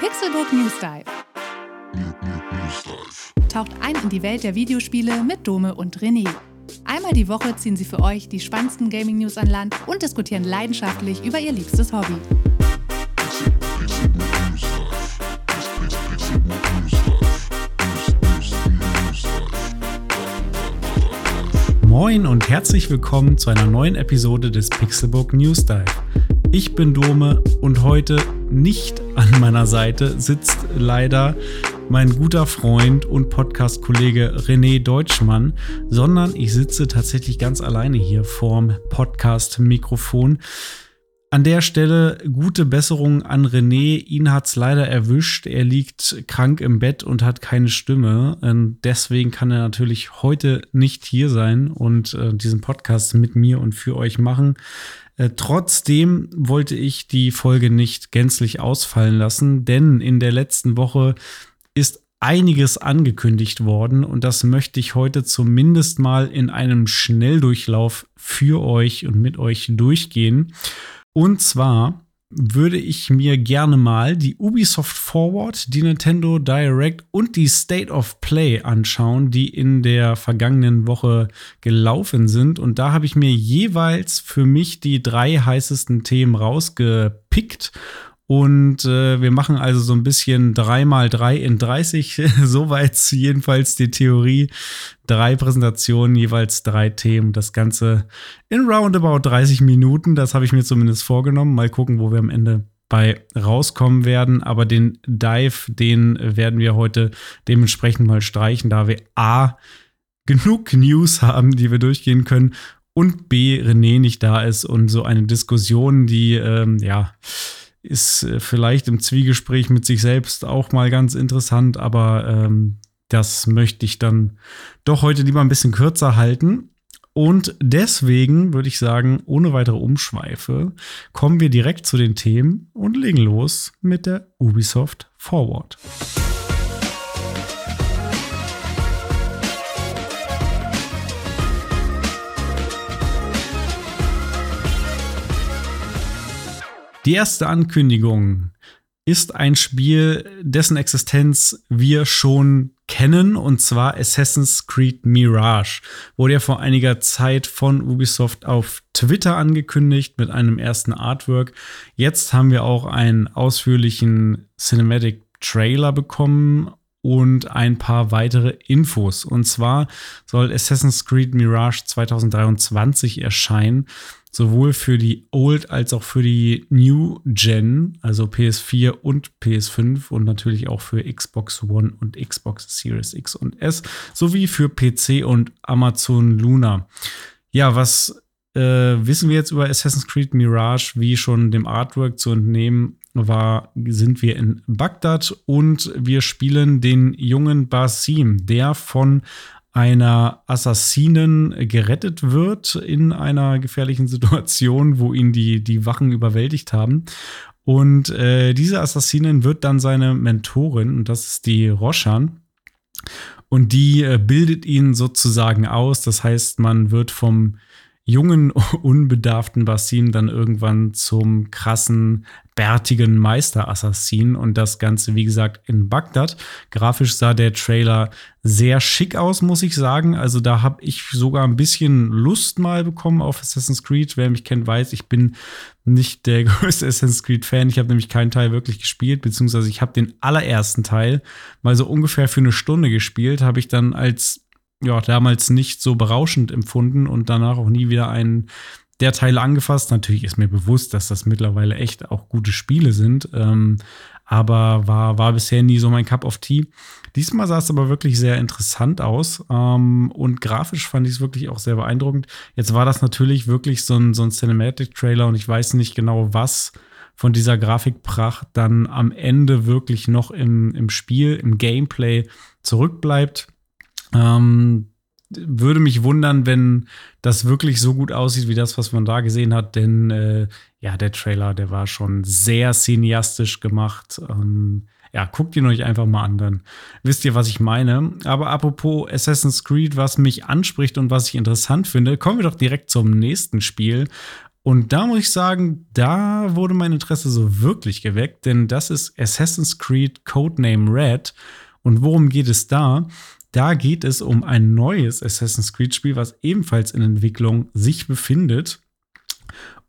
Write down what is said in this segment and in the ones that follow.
Pixelbook News Dive. Taucht ein in die Welt der Videospiele mit Dome und René. Einmal die Woche ziehen sie für euch die spannendsten Gaming-News an Land und diskutieren leidenschaftlich über ihr liebstes Hobby. Moin und herzlich willkommen zu einer neuen Episode des Pixelbook News Dive. Ich bin Dome und heute nicht an meiner Seite sitzt leider mein guter Freund und Podcast-Kollege René Deutschmann, sondern ich sitze tatsächlich ganz alleine hier vorm Podcast-Mikrofon. An der Stelle gute Besserung an René. Ihn hat's leider erwischt. Er liegt krank im Bett und hat keine Stimme. Und deswegen kann er natürlich heute nicht hier sein und äh, diesen Podcast mit mir und für euch machen. Äh, trotzdem wollte ich die Folge nicht gänzlich ausfallen lassen, denn in der letzten Woche ist einiges angekündigt worden und das möchte ich heute zumindest mal in einem Schnelldurchlauf für euch und mit euch durchgehen. Und zwar würde ich mir gerne mal die Ubisoft Forward, die Nintendo Direct und die State of Play anschauen, die in der vergangenen Woche gelaufen sind. Und da habe ich mir jeweils für mich die drei heißesten Themen rausgepickt und äh, wir machen also so ein bisschen 3 mal 3 in 30. Soweit jedenfalls die Theorie. Drei Präsentationen, jeweils drei Themen. Das Ganze in roundabout 30 Minuten. Das habe ich mir zumindest vorgenommen. Mal gucken, wo wir am Ende bei rauskommen werden. Aber den Dive, den werden wir heute dementsprechend mal streichen, da wir A genug News haben, die wir durchgehen können und B René nicht da ist und so eine Diskussion, die ähm, ja ist äh, vielleicht im Zwiegespräch mit sich selbst auch mal ganz interessant, aber ähm, das möchte ich dann doch heute lieber ein bisschen kürzer halten. Und deswegen würde ich sagen, ohne weitere Umschweife, kommen wir direkt zu den Themen und legen los mit der Ubisoft Forward. Die erste Ankündigung ist ein Spiel, dessen Existenz wir schon kennen, und zwar Assassin's Creed Mirage. Wurde ja vor einiger Zeit von Ubisoft auf Twitter angekündigt mit einem ersten Artwork. Jetzt haben wir auch einen ausführlichen Cinematic Trailer bekommen und ein paar weitere Infos. Und zwar soll Assassin's Creed Mirage 2023 erscheinen sowohl für die Old als auch für die New Gen, also PS4 und PS5 und natürlich auch für Xbox One und Xbox Series X und S, sowie für PC und Amazon Luna. Ja, was äh, wissen wir jetzt über Assassin's Creed Mirage? Wie schon dem Artwork zu entnehmen war, sind wir in Bagdad und wir spielen den jungen Basim, der von einer Assassinen gerettet wird in einer gefährlichen Situation, wo ihn die, die Wachen überwältigt haben. Und äh, diese Assassinin wird dann seine Mentorin, und das ist die Roshan. Und die äh, bildet ihn sozusagen aus. Das heißt, man wird vom jungen, unbedarften Basim dann irgendwann zum krassen, bärtigen Meisterassassinen und das Ganze, wie gesagt, in Bagdad. Grafisch sah der Trailer sehr schick aus, muss ich sagen. Also da habe ich sogar ein bisschen Lust mal bekommen auf Assassin's Creed. Wer mich kennt, weiß, ich bin nicht der größte Assassin's Creed-Fan. Ich habe nämlich keinen Teil wirklich gespielt, beziehungsweise ich habe den allerersten Teil mal so ungefähr für eine Stunde gespielt, habe ich dann als ja, damals nicht so berauschend empfunden und danach auch nie wieder einen der Teile angefasst. Natürlich ist mir bewusst, dass das mittlerweile echt auch gute Spiele sind, ähm, aber war, war bisher nie so mein Cup of Tea. Diesmal sah es aber wirklich sehr interessant aus ähm, und grafisch fand ich es wirklich auch sehr beeindruckend. Jetzt war das natürlich wirklich so ein, so ein Cinematic-Trailer und ich weiß nicht genau, was von dieser Grafikpracht dann am Ende wirklich noch im, im Spiel, im Gameplay zurückbleibt. Ähm, würde mich wundern, wenn das wirklich so gut aussieht wie das, was man da gesehen hat, denn äh, ja, der Trailer, der war schon sehr cineastisch gemacht. Ähm, ja, guckt ihn euch einfach mal an, dann wisst ihr, was ich meine. Aber apropos Assassin's Creed, was mich anspricht und was ich interessant finde, kommen wir doch direkt zum nächsten Spiel. Und da muss ich sagen, da wurde mein Interesse so wirklich geweckt, denn das ist Assassin's Creed Codename Red. Und worum geht es da? Da geht es um ein neues Assassin's Creed-Spiel, was ebenfalls in Entwicklung sich befindet.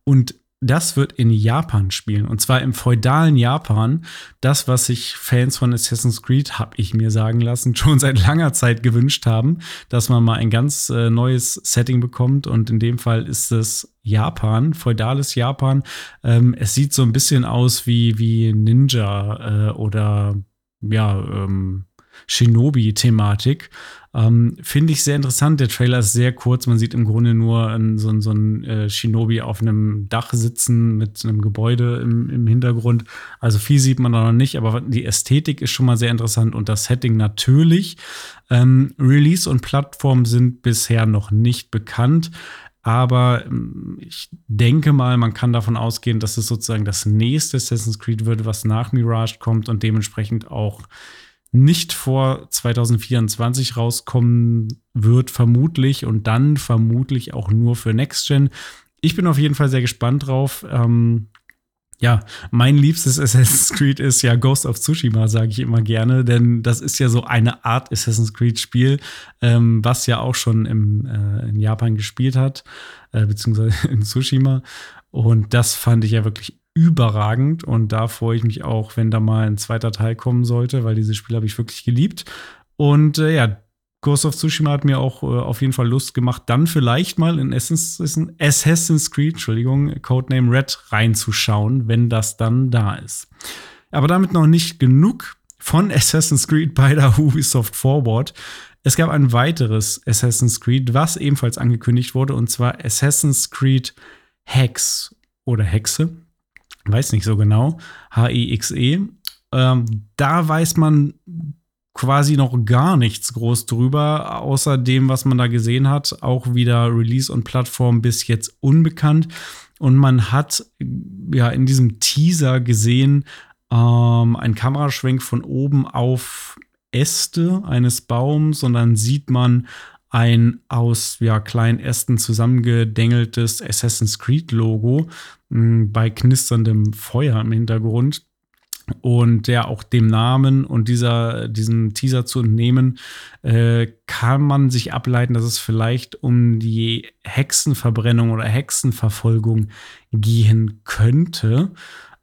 Und das wird in Japan spielen. Und zwar im feudalen Japan. Das, was sich Fans von Assassin's Creed, habe ich mir sagen lassen, schon seit langer Zeit gewünscht haben, dass man mal ein ganz äh, neues Setting bekommt. Und in dem Fall ist es Japan, feudales Japan. Ähm, es sieht so ein bisschen aus wie, wie Ninja äh, oder ja, ähm, Shinobi-Thematik. Ähm, Finde ich sehr interessant. Der Trailer ist sehr kurz. Man sieht im Grunde nur einen, so, so einen äh, Shinobi auf einem Dach sitzen mit einem Gebäude im, im Hintergrund. Also viel sieht man da noch nicht, aber die Ästhetik ist schon mal sehr interessant und das Setting natürlich. Ähm, Release und Plattform sind bisher noch nicht bekannt. Aber ähm, ich denke mal, man kann davon ausgehen, dass es sozusagen das nächste Assassin's Creed wird, was nach Mirage kommt und dementsprechend auch nicht vor 2024 rauskommen wird, vermutlich, und dann vermutlich auch nur für Next Gen. Ich bin auf jeden Fall sehr gespannt drauf. Ähm, ja, mein liebstes Assassin's Creed ist ja Ghost of Tsushima, sage ich immer gerne, denn das ist ja so eine Art Assassin's Creed-Spiel, ähm, was ja auch schon im, äh, in Japan gespielt hat, äh, beziehungsweise in Tsushima. Und das fand ich ja wirklich überragend und da freue ich mich auch, wenn da mal ein zweiter Teil kommen sollte, weil dieses Spiel habe ich wirklich geliebt. Und äh, ja, Ghost of Tsushima hat mir auch äh, auf jeden Fall Lust gemacht, dann vielleicht mal in Assassin's Creed, Entschuldigung, Codename Red reinzuschauen, wenn das dann da ist. Aber damit noch nicht genug von Assassin's Creed bei der Ubisoft Forward. Es gab ein weiteres Assassin's Creed, was ebenfalls angekündigt wurde, und zwar Assassin's Creed Hex oder Hexe weiß nicht so genau, H-E-X-E. -E. Ähm, da weiß man quasi noch gar nichts groß drüber, außer dem, was man da gesehen hat. Auch wieder Release und Plattform bis jetzt unbekannt. Und man hat ja in diesem Teaser gesehen, ähm, ein Kameraschwenk von oben auf Äste eines Baums und dann sieht man ein aus ja, kleinen Ästen zusammengedengeltes Assassin's Creed Logo mh, hm, bei knisterndem Feuer im Hintergrund. Und ja, auch dem Namen und dieser, diesem Teaser zu entnehmen, äh, kann man sich ableiten, dass es vielleicht um die Hexenverbrennung oder Hexenverfolgung gehen könnte.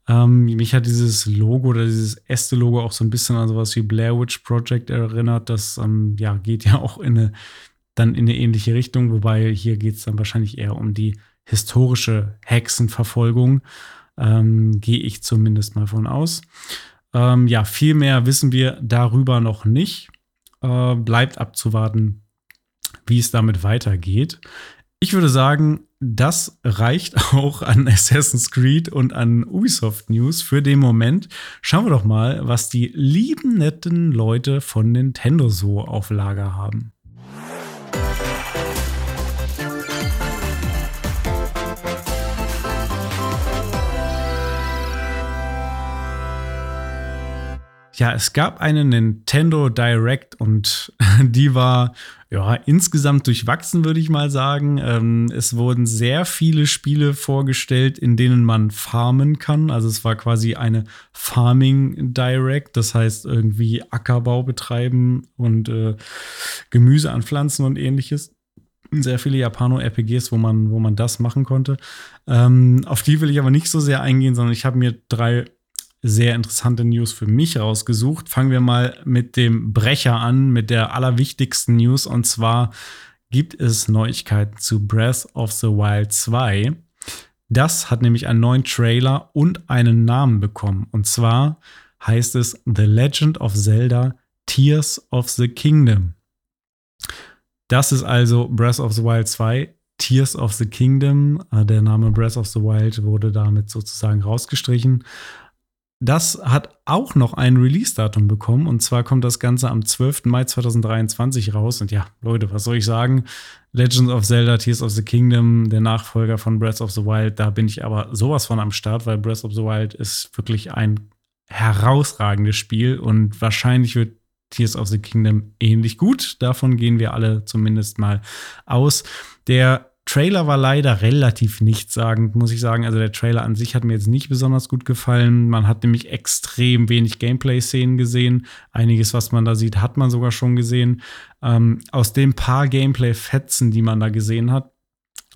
Ähm, mich hat dieses Logo oder dieses Äste-Logo auch so ein bisschen an sowas wie Blair Witch Project erinnert. Das ähm, ja, geht ja auch in eine dann in eine ähnliche Richtung, wobei hier geht es dann wahrscheinlich eher um die historische Hexenverfolgung. Ähm, Gehe ich zumindest mal von aus. Ähm, ja, viel mehr wissen wir darüber noch nicht. Äh, bleibt abzuwarten, wie es damit weitergeht. Ich würde sagen, das reicht auch an Assassin's Creed und an Ubisoft News für den Moment. Schauen wir doch mal, was die lieben netten Leute von Nintendo so auf Lager haben. Ja, es gab eine Nintendo Direct und die war ja insgesamt durchwachsen, würde ich mal sagen. Ähm, es wurden sehr viele Spiele vorgestellt, in denen man farmen kann. Also es war quasi eine Farming Direct, das heißt irgendwie Ackerbau betreiben und äh, Gemüse anpflanzen und ähnliches sehr viele Japano-RPGs, wo man, wo man das machen konnte. Ähm, auf die will ich aber nicht so sehr eingehen, sondern ich habe mir drei sehr interessante News für mich rausgesucht. Fangen wir mal mit dem Brecher an, mit der allerwichtigsten News. Und zwar gibt es Neuigkeiten zu Breath of the Wild 2. Das hat nämlich einen neuen Trailer und einen Namen bekommen. Und zwar heißt es The Legend of Zelda Tears of the Kingdom. Das ist also Breath of the Wild 2, Tears of the Kingdom. Der Name Breath of the Wild wurde damit sozusagen rausgestrichen. Das hat auch noch ein Release-Datum bekommen. Und zwar kommt das Ganze am 12. Mai 2023 raus. Und ja, Leute, was soll ich sagen? Legends of Zelda, Tears of the Kingdom, der Nachfolger von Breath of the Wild. Da bin ich aber sowas von am Start, weil Breath of the Wild ist wirklich ein herausragendes Spiel. Und wahrscheinlich wird Tears of the Kingdom ähnlich gut. Davon gehen wir alle zumindest mal aus. Der Trailer war leider relativ nichtssagend, muss ich sagen. Also der Trailer an sich hat mir jetzt nicht besonders gut gefallen. Man hat nämlich extrem wenig Gameplay-Szenen gesehen. Einiges, was man da sieht, hat man sogar schon gesehen. Ähm, aus den paar Gameplay-Fetzen, die man da gesehen hat,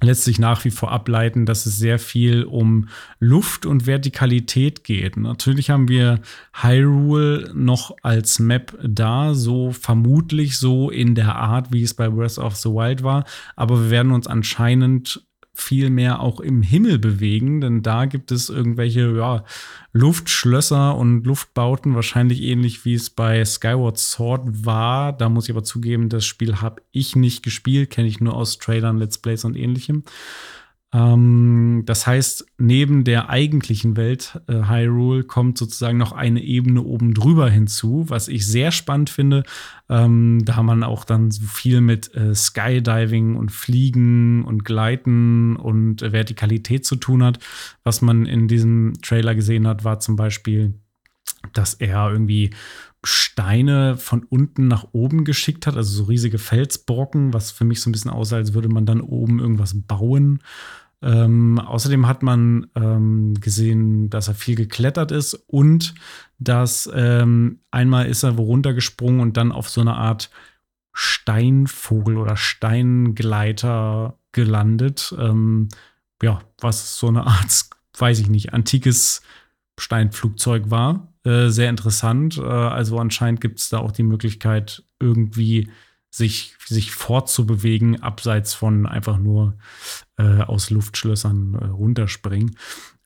letztlich nach wie vor ableiten, dass es sehr viel um Luft und Vertikalität geht. Natürlich haben wir Hyrule noch als Map da, so vermutlich so in der Art, wie es bei Breath of the Wild war, aber wir werden uns anscheinend viel mehr auch im Himmel bewegen, denn da gibt es irgendwelche ja, Luftschlösser und Luftbauten, wahrscheinlich ähnlich wie es bei Skyward Sword war. Da muss ich aber zugeben, das Spiel habe ich nicht gespielt, kenne ich nur aus Trailern, Let's Plays und ähnlichem. Ähm, das heißt, neben der eigentlichen Welt äh, Hyrule kommt sozusagen noch eine Ebene oben drüber hinzu, was ich sehr spannend finde, ähm, da man auch dann so viel mit äh, Skydiving und Fliegen und Gleiten und äh, Vertikalität zu tun hat. Was man in diesem Trailer gesehen hat, war zum Beispiel, dass er irgendwie Steine von unten nach oben geschickt hat, also so riesige Felsbrocken, was für mich so ein bisschen aussah, als würde man dann oben irgendwas bauen. Ähm, außerdem hat man ähm, gesehen, dass er viel geklettert ist und dass ähm, einmal ist er wo runtergesprungen und dann auf so eine Art Steinvogel oder Steingleiter gelandet. Ähm, ja, was so eine Art, weiß ich nicht, antikes Steinflugzeug war. Äh, sehr interessant. Äh, also anscheinend gibt es da auch die Möglichkeit, irgendwie sich, sich fortzubewegen, abseits von einfach nur äh, aus Luftschlössern äh, runterspringen.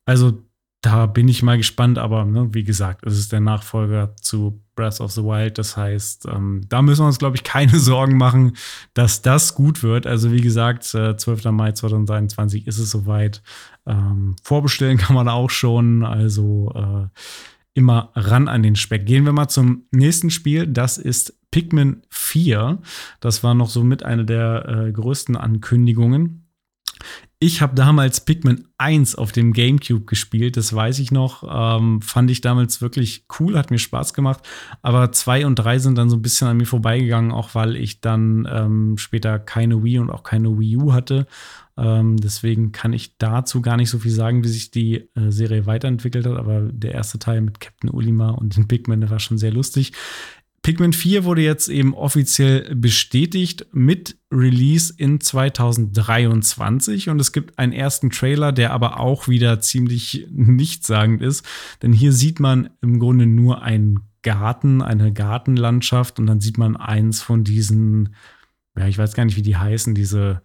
Also da bin ich mal gespannt, aber ne, wie gesagt, es ist der Nachfolger zu Breath of the Wild. Das heißt, ähm, da müssen wir uns, glaube ich, keine Sorgen machen, dass das gut wird. Also wie gesagt, äh, 12. Mai 2023 ist es soweit. Ähm, vorbestellen kann man auch schon. Also äh, immer ran an den Speck. Gehen wir mal zum nächsten Spiel. Das ist Pikmin 4. Das war noch so mit einer der äh, größten Ankündigungen. Ich habe damals Pikmin 1 auf dem GameCube gespielt, das weiß ich noch. Ähm, fand ich damals wirklich cool, hat mir Spaß gemacht. Aber 2 und 3 sind dann so ein bisschen an mir vorbeigegangen, auch weil ich dann ähm, später keine Wii und auch keine Wii U hatte. Ähm, deswegen kann ich dazu gar nicht so viel sagen, wie sich die äh, Serie weiterentwickelt hat. Aber der erste Teil mit Captain Ulima und den Pikmin, der war schon sehr lustig. Pikmin 4 wurde jetzt eben offiziell bestätigt mit Release in 2023 und es gibt einen ersten Trailer, der aber auch wieder ziemlich nichtssagend ist, denn hier sieht man im Grunde nur einen Garten, eine Gartenlandschaft und dann sieht man eins von diesen, ja, ich weiß gar nicht, wie die heißen, diese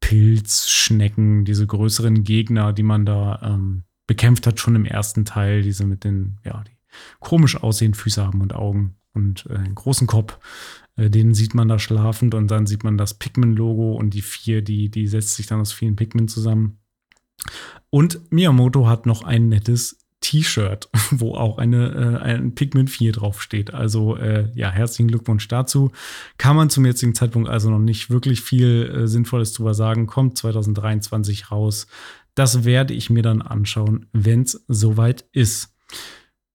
Pilzschnecken, diese größeren Gegner, die man da ähm, bekämpft hat, schon im ersten Teil, diese mit den, ja, die komisch aussehen, Füße haben und Augen und äh, einen großen Kopf. Äh, den sieht man da schlafend und dann sieht man das Pikmin-Logo und die vier, die, die setzt sich dann aus vielen Pikmin zusammen. Und Miyamoto hat noch ein nettes T-Shirt, wo auch eine, äh, ein Pikmin 4 draufsteht. Also äh, ja, herzlichen Glückwunsch dazu. Kann man zum jetzigen Zeitpunkt also noch nicht wirklich viel äh, Sinnvolles drüber sagen. Kommt 2023 raus. Das werde ich mir dann anschauen, wenn es soweit ist.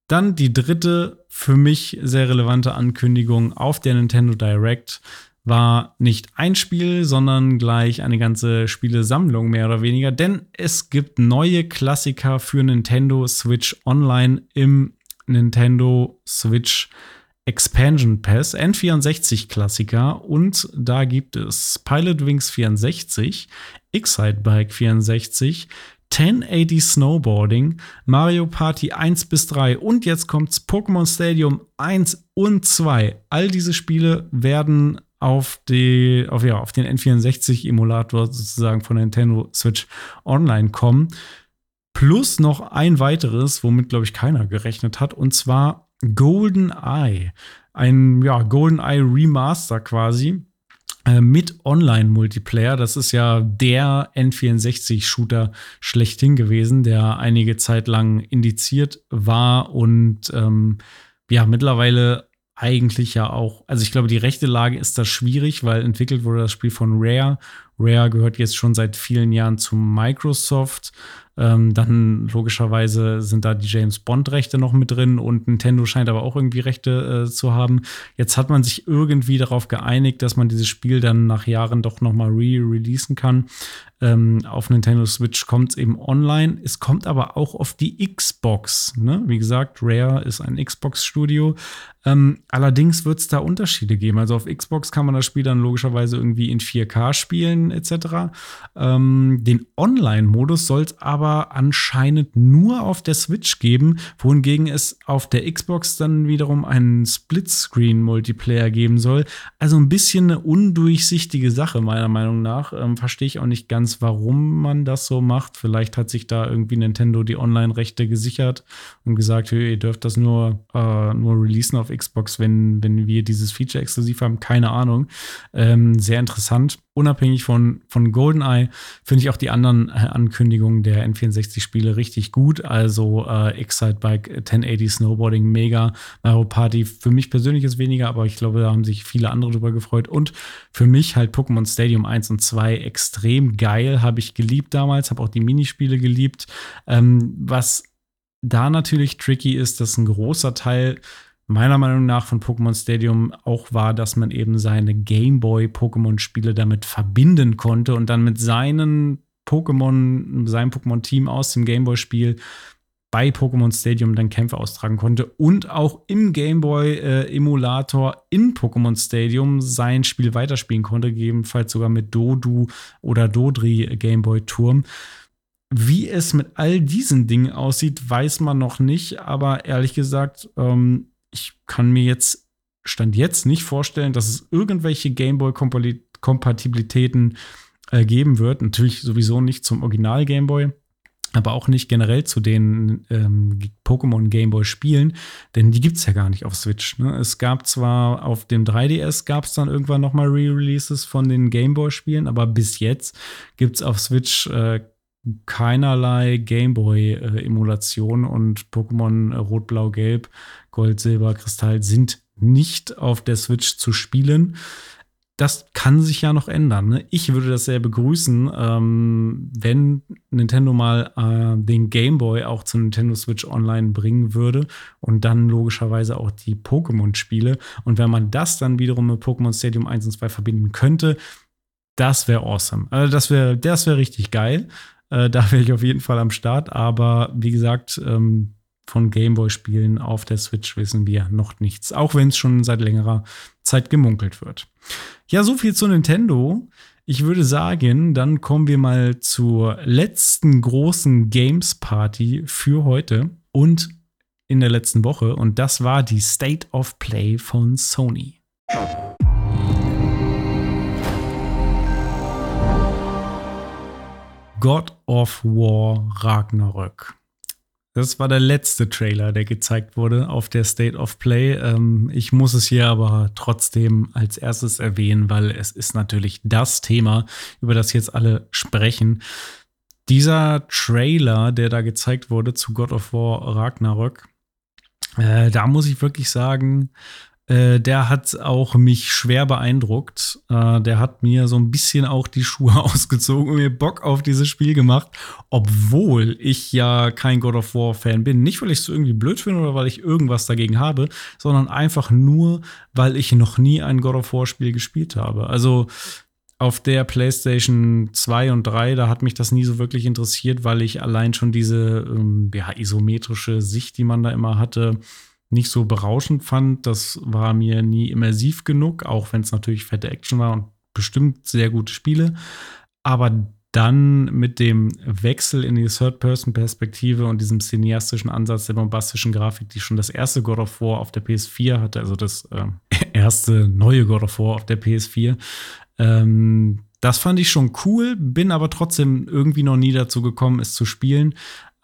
Dann die dritte für mich sehr relevante Ankündigung auf der Nintendo Direct war nicht ein Spiel, sondern gleich eine ganze Spielesammlung mehr oder weniger, denn es gibt neue Klassiker für Nintendo Switch Online im Nintendo Switch Expansion Pass, N64 Klassiker und da gibt es Pilot Wings 64, Excite Bike 64, 1080 Snowboarding, Mario Party 1 bis 3 und jetzt kommt's Pokémon Stadium 1 und 2. All diese Spiele werden auf, die, auf, ja, auf den N64-Emulator sozusagen von Nintendo Switch Online kommen. Plus noch ein weiteres, womit, glaube ich, keiner gerechnet hat, und zwar Golden Eye. Ein ja, Golden Eye Remaster quasi mit Online-Multiplayer. Das ist ja der N64-Shooter schlechthin gewesen, der einige Zeit lang indiziert war und ähm, ja, mittlerweile eigentlich ja auch, also ich glaube, die rechte Lage ist da schwierig, weil entwickelt wurde das Spiel von Rare Rare gehört jetzt schon seit vielen Jahren zu Microsoft. Ähm, dann logischerweise sind da die James Bond-Rechte noch mit drin und Nintendo scheint aber auch irgendwie Rechte äh, zu haben. Jetzt hat man sich irgendwie darauf geeinigt, dass man dieses Spiel dann nach Jahren doch noch mal re-releasen kann. Ähm, auf Nintendo Switch kommt es eben online. Es kommt aber auch auf die Xbox. Ne? Wie gesagt, Rare ist ein Xbox-Studio. Ähm, allerdings wird es da Unterschiede geben. Also auf Xbox kann man das Spiel dann logischerweise irgendwie in 4K spielen etc. Ähm, den Online-Modus soll es aber anscheinend nur auf der Switch geben, wohingegen es auf der Xbox dann wiederum einen Splitscreen-Multiplayer geben soll. Also ein bisschen eine undurchsichtige Sache meiner Meinung nach. Ähm, Verstehe ich auch nicht ganz, warum man das so macht. Vielleicht hat sich da irgendwie Nintendo die Online-Rechte gesichert und gesagt, ihr dürft das nur, äh, nur releasen auf Xbox, wenn, wenn wir dieses Feature exklusiv haben. Keine Ahnung. Ähm, sehr interessant. Unabhängig von, von GoldenEye finde ich auch die anderen äh, Ankündigungen der N64-Spiele richtig gut. Also äh, Excitebike, 1080 Snowboarding, mega. Mario Party für mich persönlich ist weniger, aber ich glaube, da haben sich viele andere drüber gefreut. Und für mich halt Pokémon Stadium 1 und 2 extrem geil. Habe ich geliebt damals, habe auch die Minispiele geliebt. Ähm, was da natürlich tricky ist, dass ein großer Teil meiner Meinung nach von Pokémon Stadium auch war, dass man eben seine Gameboy-Pokémon-Spiele damit verbinden konnte und dann mit seinen Pokémon, seinem Pokémon-Team aus dem Gameboy-Spiel bei Pokémon Stadium dann Kämpfe austragen konnte und auch im Gameboy-Emulator äh, in Pokémon Stadium sein Spiel weiterspielen konnte, gegebenenfalls sogar mit Dodu oder Dodri Gameboy Turm. Wie es mit all diesen Dingen aussieht, weiß man noch nicht, aber ehrlich gesagt, ähm, ich kann mir jetzt, Stand jetzt, nicht vorstellen, dass es irgendwelche Gameboy-Kompatibilitäten äh, geben wird. Natürlich sowieso nicht zum Original Gameboy, aber auch nicht generell zu den ähm, Pokémon Gameboy-Spielen, denn die gibt es ja gar nicht auf Switch. Ne? Es gab zwar auf dem 3DS gab es dann irgendwann noch mal Re-Releases von den Gameboy-Spielen, aber bis jetzt gibt es auf Switch äh, keinerlei Gameboy-Emulation und Pokémon Rot, Blau, Gelb, Gold, Silber, Kristall sind nicht auf der Switch zu spielen. Das kann sich ja noch ändern. Ne? Ich würde das sehr begrüßen, ähm, wenn Nintendo mal äh, den Game Boy auch zu Nintendo Switch Online bringen würde und dann logischerweise auch die Pokémon-Spiele. Und wenn man das dann wiederum mit Pokémon Stadium 1 und 2 verbinden könnte, das wäre awesome. Also das wäre das wär richtig geil. Äh, da wäre ich auf jeden Fall am Start. Aber wie gesagt, ähm, von Gameboy-Spielen auf der Switch wissen wir noch nichts. Auch wenn es schon seit längerer Zeit gemunkelt wird. Ja, so viel zu Nintendo. Ich würde sagen, dann kommen wir mal zur letzten großen Games Party für heute und in der letzten Woche. Und das war die State of Play von Sony. God of War Ragnarök. Das war der letzte Trailer, der gezeigt wurde auf der State of Play. Ähm, ich muss es hier aber trotzdem als erstes erwähnen, weil es ist natürlich das Thema, über das jetzt alle sprechen. Dieser Trailer, der da gezeigt wurde zu God of War Ragnarök, äh, da muss ich wirklich sagen, äh, der hat auch mich schwer beeindruckt. Äh, der hat mir so ein bisschen auch die Schuhe ausgezogen und mir Bock auf dieses Spiel gemacht, obwohl ich ja kein God of War Fan bin. Nicht, weil ich es irgendwie blöd finde oder weil ich irgendwas dagegen habe, sondern einfach nur, weil ich noch nie ein God of War Spiel gespielt habe. Also auf der PlayStation 2 und 3, da hat mich das nie so wirklich interessiert, weil ich allein schon diese ähm, ja, isometrische Sicht, die man da immer hatte, nicht so berauschend fand. Das war mir nie immersiv genug, auch wenn es natürlich fette Action war und bestimmt sehr gute Spiele. Aber dann mit dem Wechsel in die Third-Person-Perspektive und diesem cineastischen Ansatz der bombastischen Grafik, die schon das erste God of War auf der PS4 hatte, also das äh, erste neue God of War auf der PS4, ähm, das fand ich schon cool, bin aber trotzdem irgendwie noch nie dazu gekommen, es zu spielen.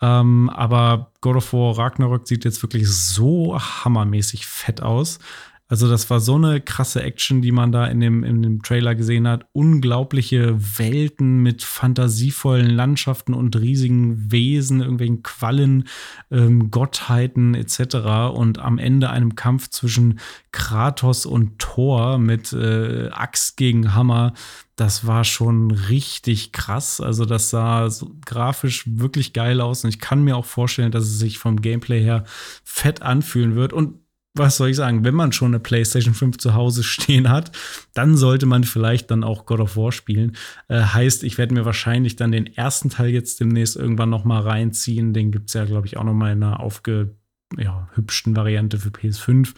Ähm, aber God of War Ragnarök sieht jetzt wirklich so hammermäßig fett aus. Also das war so eine krasse Action, die man da in dem, in dem Trailer gesehen hat. Unglaubliche Welten mit fantasievollen Landschaften und riesigen Wesen, irgendwelchen Quallen, ähm, Gottheiten etc. Und am Ende einem Kampf zwischen Kratos und Thor mit äh, Axt gegen Hammer. Das war schon richtig krass. Also das sah so grafisch wirklich geil aus. Und ich kann mir auch vorstellen, dass es sich vom Gameplay her fett anfühlen wird. Und was soll ich sagen, wenn man schon eine PlayStation 5 zu Hause stehen hat, dann sollte man vielleicht dann auch God of War spielen. Äh, heißt, ich werde mir wahrscheinlich dann den ersten Teil jetzt demnächst irgendwann noch mal reinziehen. Den gibt es ja, glaube ich, auch noch mal in einer aufgehübschten ja, Variante für PS5.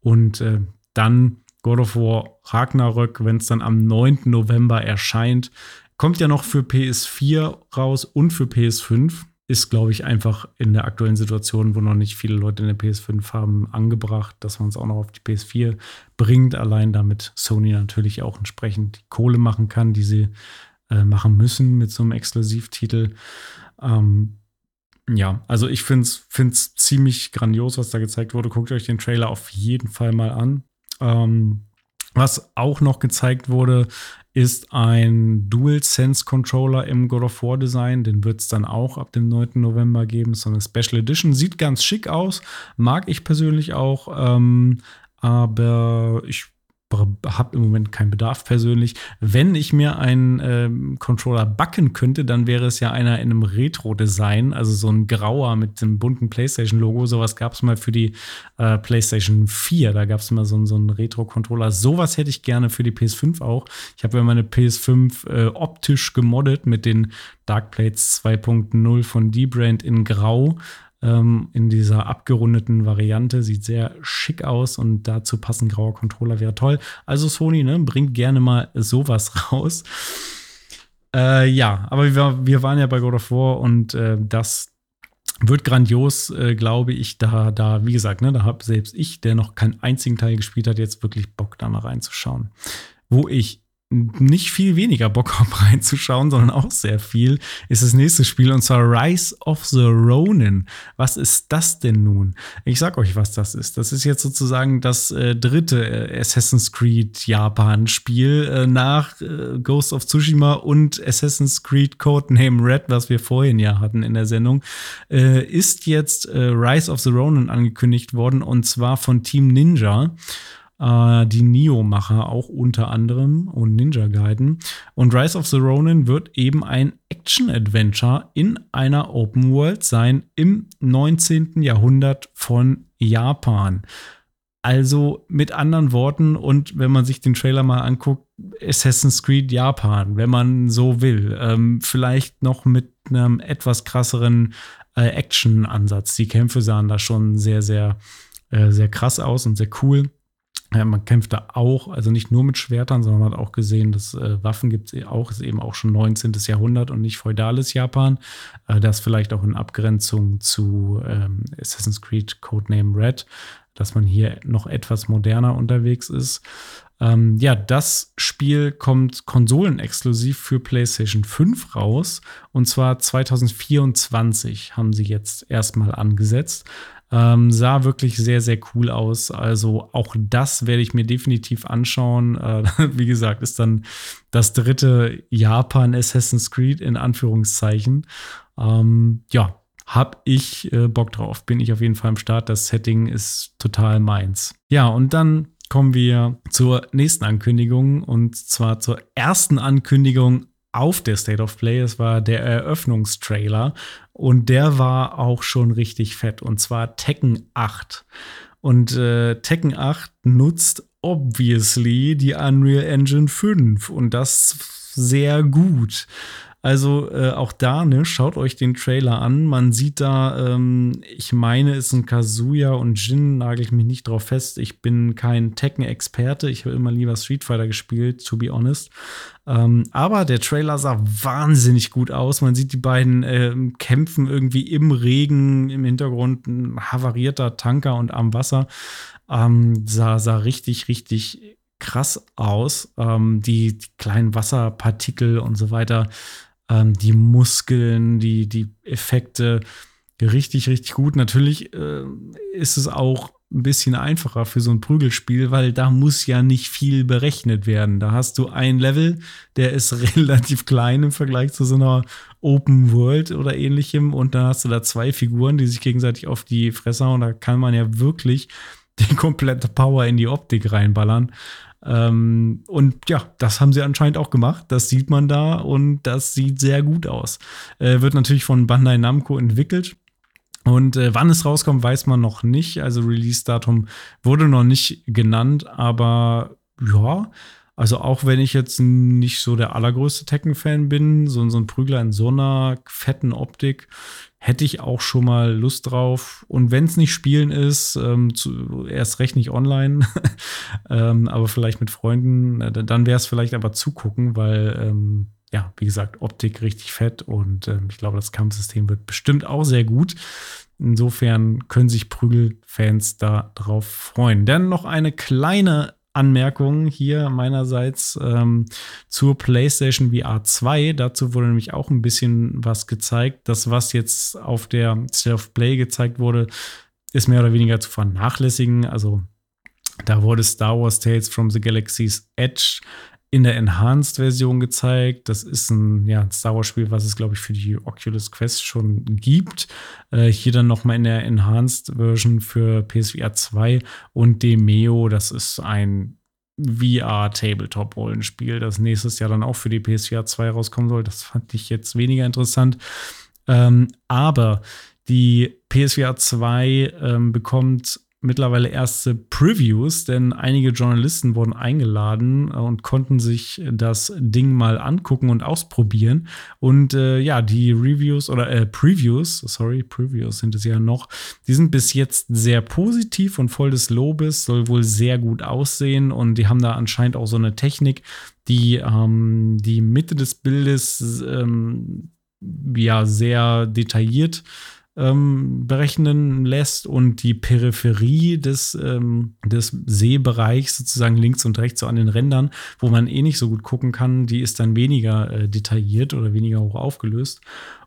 Und äh, dann God of War Ragnarök, wenn es dann am 9. November erscheint. Kommt ja noch für PS4 raus und für PS5 ist, glaube ich, einfach in der aktuellen Situation, wo noch nicht viele Leute eine PS5 haben, angebracht, dass man es auch noch auf die PS4 bringt. Allein damit Sony natürlich auch entsprechend die Kohle machen kann, die sie äh, machen müssen mit so einem Exklusivtitel. Ähm, ja, also ich finde es ziemlich grandios, was da gezeigt wurde. Guckt euch den Trailer auf jeden Fall mal an. Ähm, was auch noch gezeigt wurde, ist ein DualSense Controller im God of War Design. Den wird es dann auch ab dem 9. November geben. So eine Special Edition. Sieht ganz schick aus. Mag ich persönlich auch. Ähm, aber ich habe im Moment keinen Bedarf persönlich. Wenn ich mir einen ähm, Controller backen könnte, dann wäre es ja einer in einem Retro-Design, also so ein grauer mit dem bunten PlayStation-Logo. Sowas gab es mal für die äh, PlayStation 4. Da gab es mal so, so einen Retro-Controller. Sowas hätte ich gerne für die PS5 auch. Ich habe ja meine PS5 äh, optisch gemoddet mit den Dark Plates 2.0 von D-Brand in Grau ähm, in dieser abgerundeten Variante. Sieht sehr schick aus und dazu passend grauer Controller wäre toll. Also Sony, ne, bringt gerne mal sowas raus. Äh, ja, aber wir, wir waren ja bei God of War und äh, das wird grandios, äh, glaube ich, da, da, wie gesagt, ne, da habe selbst ich, der noch keinen einzigen Teil gespielt hat, jetzt wirklich Bock, da mal reinzuschauen. Wo ich nicht viel weniger Bock habe reinzuschauen, sondern auch sehr viel, ist das nächste Spiel und zwar Rise of the Ronin. Was ist das denn nun? Ich sag euch, was das ist. Das ist jetzt sozusagen das äh, dritte äh, Assassin's Creed Japan-Spiel äh, nach äh, Ghost of Tsushima und Assassin's Creed Codename Red, was wir vorhin ja hatten in der Sendung, äh, ist jetzt äh, Rise of the Ronin angekündigt worden und zwar von Team Ninja äh, die Neo-Macher auch unter anderem und Ninja Gaiden. Und Rise of the Ronin wird eben ein Action-Adventure in einer Open World sein im 19. Jahrhundert von Japan. Also mit anderen Worten, und wenn man sich den Trailer mal anguckt, Assassin's Creed Japan, wenn man so will. Ähm, vielleicht noch mit einem etwas krasseren äh, Action-Ansatz. Die Kämpfe sahen da schon sehr, sehr, äh, sehr krass aus und sehr cool. Ja, man kämpft da auch, also nicht nur mit Schwertern, sondern man hat auch gesehen, dass äh, Waffen gibt es auch, ist eben auch schon 19. Jahrhundert und nicht feudales Japan. Äh, das vielleicht auch in Abgrenzung zu ähm, Assassin's Creed Codename Red, dass man hier noch etwas moderner unterwegs ist. Ähm, ja, das Spiel kommt konsolenexklusiv für PlayStation 5 raus. Und zwar 2024 haben sie jetzt erstmal angesetzt. Ähm, sah wirklich sehr, sehr cool aus. Also auch das werde ich mir definitiv anschauen. Äh, wie gesagt, ist dann das dritte Japan Assassin's Creed in Anführungszeichen. Ähm, ja, hab ich äh, Bock drauf. Bin ich auf jeden Fall am Start. Das Setting ist total meins. Ja, und dann kommen wir zur nächsten Ankündigung und zwar zur ersten Ankündigung auf der State of Play. Es war der Eröffnungstrailer und der war auch schon richtig fett und zwar Tekken 8. Und äh, Tekken 8 nutzt obviously die Unreal Engine 5 und das sehr gut. Also äh, auch da, ne, schaut euch den Trailer an. Man sieht da, ähm, ich meine, es sind Kazuya und Jin, nagel ich mich nicht drauf fest. Ich bin kein Tekken-Experte. Ich habe immer lieber Street Fighter gespielt, to be honest. Ähm, aber der Trailer sah wahnsinnig gut aus. Man sieht die beiden äh, kämpfen irgendwie im Regen, im Hintergrund ein havarierter Tanker und am Wasser. Ähm, sah, sah richtig, richtig krass aus. Ähm, die, die, kleinen Wasserpartikel und so weiter ähm, die Muskeln, die, die Effekte richtig, richtig gut. Natürlich äh, ist es auch ein bisschen einfacher für so ein Prügelspiel, weil da muss ja nicht viel berechnet werden. Da hast du ein Level, der ist relativ klein im Vergleich zu so einer Open World oder ähnlichem und dann hast du da zwei Figuren, die sich gegenseitig auf die Fresse hauen. Da kann man ja wirklich die komplette Power in die Optik reinballern. Ähm, und ja, das haben sie anscheinend auch gemacht. Das sieht man da und das sieht sehr gut aus. Äh, wird natürlich von Bandai Namco entwickelt. Und äh, wann es rauskommt, weiß man noch nicht. Also Release-Datum wurde noch nicht genannt, aber ja, also auch wenn ich jetzt nicht so der allergrößte Tekken-Fan bin, so, so ein Prügler in so einer fetten Optik, hätte ich auch schon mal Lust drauf. Und wenn es nicht spielen ist, ähm, zu, erst recht nicht online, ähm, aber vielleicht mit Freunden, dann wäre es vielleicht aber zugucken, weil ähm, ja, wie gesagt, Optik richtig fett und äh, ich glaube, das Kampfsystem wird bestimmt auch sehr gut. Insofern können sich Prügelfans da drauf freuen. Dann noch eine kleine Anmerkung hier meinerseits ähm, zur PlayStation VR 2. Dazu wurde nämlich auch ein bisschen was gezeigt. Das, was jetzt auf der Self-Play gezeigt wurde, ist mehr oder weniger zu vernachlässigen. Also da wurde Star Wars Tales from the Galaxy's Edge in der Enhanced-Version gezeigt. Das ist ein ja, Star Wars-Spiel, was es, glaube ich, für die Oculus Quest schon gibt. Äh, hier dann nochmal in der Enhanced-Version für PSVR 2 und Demeo. Das ist ein VR-Tabletop-Rollenspiel, das nächstes Jahr dann auch für die PSVR 2 rauskommen soll. Das fand ich jetzt weniger interessant. Ähm, aber die PSVR 2 ähm, bekommt mittlerweile erste Previews, denn einige Journalisten wurden eingeladen äh, und konnten sich das Ding mal angucken und ausprobieren. Und äh, ja, die Reviews oder äh, Previews, sorry, Previews sind es ja noch, die sind bis jetzt sehr positiv und voll des Lobes, soll wohl sehr gut aussehen und die haben da anscheinend auch so eine Technik, die ähm, die Mitte des Bildes ähm, ja sehr detailliert ähm, berechnen lässt und die Peripherie des, ähm, des Seebereichs sozusagen links und rechts so an den Rändern, wo man eh nicht so gut gucken kann, die ist dann weniger äh, detailliert oder weniger hoch aufgelöst.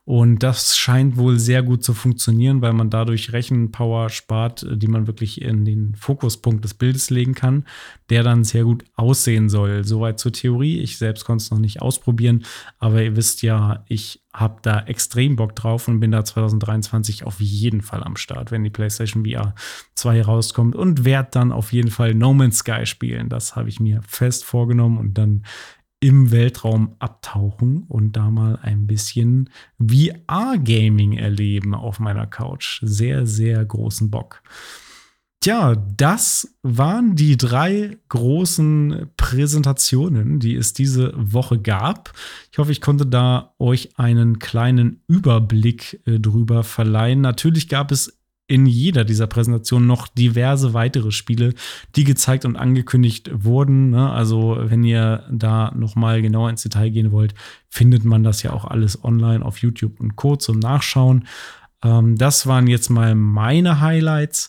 Und das scheint wohl sehr gut zu funktionieren, weil man dadurch Rechenpower spart, äh, die man wirklich in den Fokuspunkt des Bildes legen kann, der dann sehr gut aussehen soll. Soweit zur Theorie. Ich selbst konnte es noch nicht ausprobieren, aber ihr wisst ja, ich habe da extrem Bock drauf und bin da 2023 auf jeden Fall am Start, wenn die PlayStation VR 2 rauskommt und werde dann auf jeden Fall No Man's Sky spielen. Das habe ich mir fest vorgenommen und dann im Weltraum abtauchen und da mal ein bisschen VR-Gaming erleben auf meiner Couch. Sehr, sehr großen Bock. Tja, das waren die drei großen Präsentationen, die es diese Woche gab. Ich hoffe, ich konnte da euch einen kleinen Überblick äh, drüber verleihen. Natürlich gab es in jeder dieser Präsentationen noch diverse weitere Spiele, die gezeigt und angekündigt wurden. Ne? Also wenn ihr da noch mal genauer ins Detail gehen wollt, findet man das ja auch alles online auf YouTube und Co. zum Nachschauen. Ähm, das waren jetzt mal meine Highlights.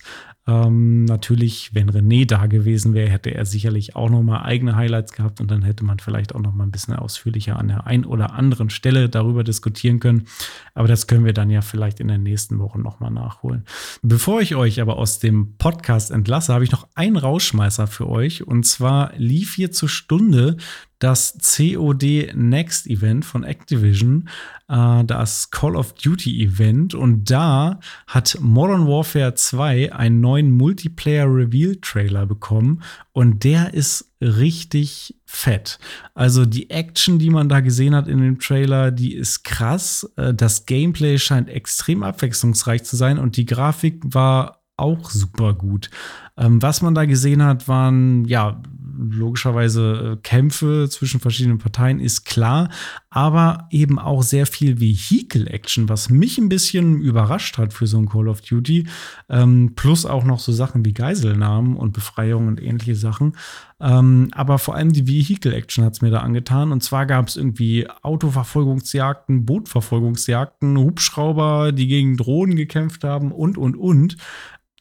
Ähm, natürlich, wenn René da gewesen wäre, hätte er sicherlich auch noch mal eigene Highlights gehabt und dann hätte man vielleicht auch noch mal ein bisschen ausführlicher an der einen oder anderen Stelle darüber diskutieren können. Aber das können wir dann ja vielleicht in der nächsten Woche noch mal nachholen. Bevor ich euch aber aus dem Podcast entlasse, habe ich noch einen Rausschmeißer für euch und zwar lief hier zur Stunde das COD Next Event von Activision, äh, das Call of Duty Event. Und da hat Modern Warfare 2 einen neuen Multiplayer Reveal Trailer bekommen. Und der ist richtig fett. Also die Action, die man da gesehen hat in dem Trailer, die ist krass. Äh, das Gameplay scheint extrem abwechslungsreich zu sein und die Grafik war auch super gut. Ähm, was man da gesehen hat, waren ja logischerweise äh, Kämpfe zwischen verschiedenen Parteien, ist klar, aber eben auch sehr viel Vehicle-Action, was mich ein bisschen überrascht hat für so ein Call of Duty. Ähm, plus auch noch so Sachen wie Geiselnahmen und Befreiung und ähnliche Sachen. Ähm, aber vor allem die Vehicle-Action hat es mir da angetan. Und zwar gab es irgendwie Autoverfolgungsjagden, Bootverfolgungsjagden, Hubschrauber, die gegen Drohnen gekämpft haben und, und, und.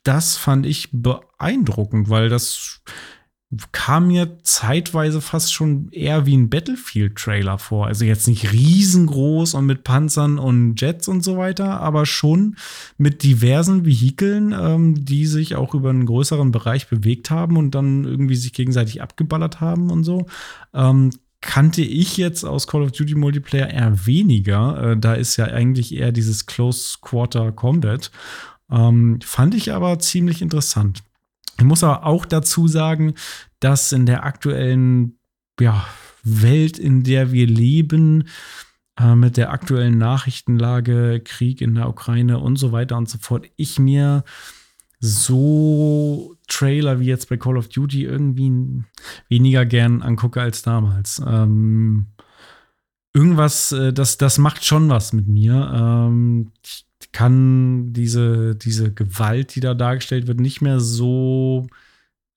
Das fand ich beeindruckend, weil das kam mir zeitweise fast schon eher wie ein Battlefield-Trailer vor. Also jetzt nicht riesengroß und mit Panzern und Jets und so weiter, aber schon mit diversen Vehikeln, ähm, die sich auch über einen größeren Bereich bewegt haben und dann irgendwie sich gegenseitig abgeballert haben und so. Ähm, kannte ich jetzt aus Call of Duty Multiplayer eher weniger. Äh, da ist ja eigentlich eher dieses Close Quarter Combat. Ähm, fand ich aber ziemlich interessant. Ich muss aber auch dazu sagen, dass in der aktuellen ja, Welt, in der wir leben, äh, mit der aktuellen Nachrichtenlage, Krieg in der Ukraine und so weiter und so fort, ich mir so Trailer wie jetzt bei Call of Duty irgendwie weniger gern angucke als damals. Ähm, irgendwas, äh, das, das macht schon was mit mir. Ähm, ich kann diese, diese Gewalt, die da dargestellt wird, nicht mehr so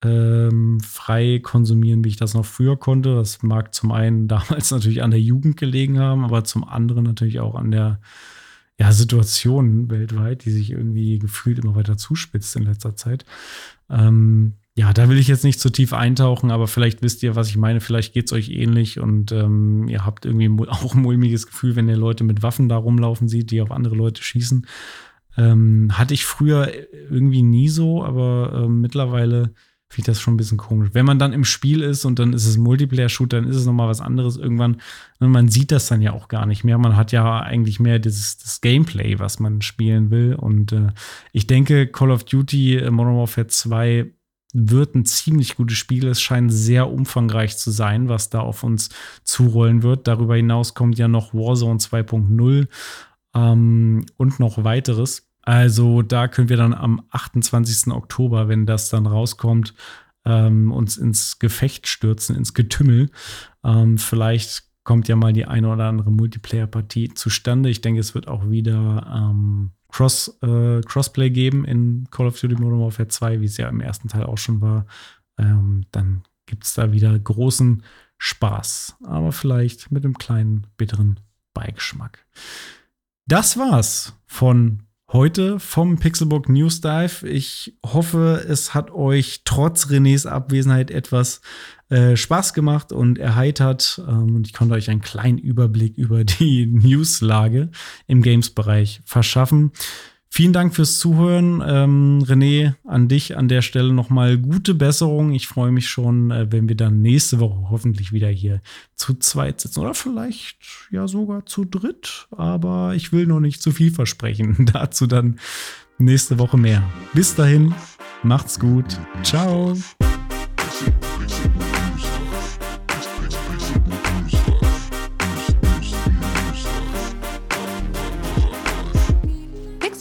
ähm, frei konsumieren, wie ich das noch früher konnte. Das mag zum einen damals natürlich an der Jugend gelegen haben, aber zum anderen natürlich auch an der ja, Situation weltweit, die sich irgendwie gefühlt immer weiter zuspitzt in letzter Zeit. Ähm, ja, da will ich jetzt nicht zu tief eintauchen, aber vielleicht wisst ihr, was ich meine. Vielleicht geht es euch ähnlich und ähm, ihr habt irgendwie auch ein mulmiges Gefühl, wenn ihr Leute mit Waffen da rumlaufen sieht, die auf andere Leute schießen. Ähm, hatte ich früher irgendwie nie so, aber äh, mittlerweile finde ich das schon ein bisschen komisch. Wenn man dann im Spiel ist und dann ist es Multiplayer-Shoot, dann ist es nochmal was anderes irgendwann. Und man sieht das dann ja auch gar nicht mehr. Man hat ja eigentlich mehr dieses, das Gameplay, was man spielen will. Und äh, ich denke, Call of Duty äh, Modern Warfare 2 wird ein ziemlich gutes Spiel. Es scheint sehr umfangreich zu sein, was da auf uns zurollen wird. Darüber hinaus kommt ja noch Warzone 2.0 ähm, und noch weiteres. Also da können wir dann am 28. Oktober, wenn das dann rauskommt, ähm, uns ins Gefecht stürzen, ins Getümmel. Ähm, vielleicht kommt ja mal die eine oder andere Multiplayer-Partie zustande. Ich denke, es wird auch wieder ähm, Cross, äh, Crossplay geben in Call of Duty Modern Warfare 2, wie es ja im ersten Teil auch schon war. Ähm, dann gibt es da wieder großen Spaß, aber vielleicht mit einem kleinen bitteren Beigeschmack. Das war's von heute vom Pixelbook News Dive. Ich hoffe, es hat euch trotz Renés Abwesenheit etwas äh, Spaß gemacht und erheitert. Ähm, und ich konnte euch einen kleinen Überblick über die Newslage im Games-Bereich verschaffen. Vielen Dank fürs Zuhören. Ähm, René, an dich an der Stelle nochmal gute Besserung. Ich freue mich schon, äh, wenn wir dann nächste Woche hoffentlich wieder hier zu zweit sitzen oder vielleicht ja sogar zu dritt. Aber ich will noch nicht zu viel versprechen. Dazu dann nächste Woche mehr. Bis dahin, macht's gut. Ciao.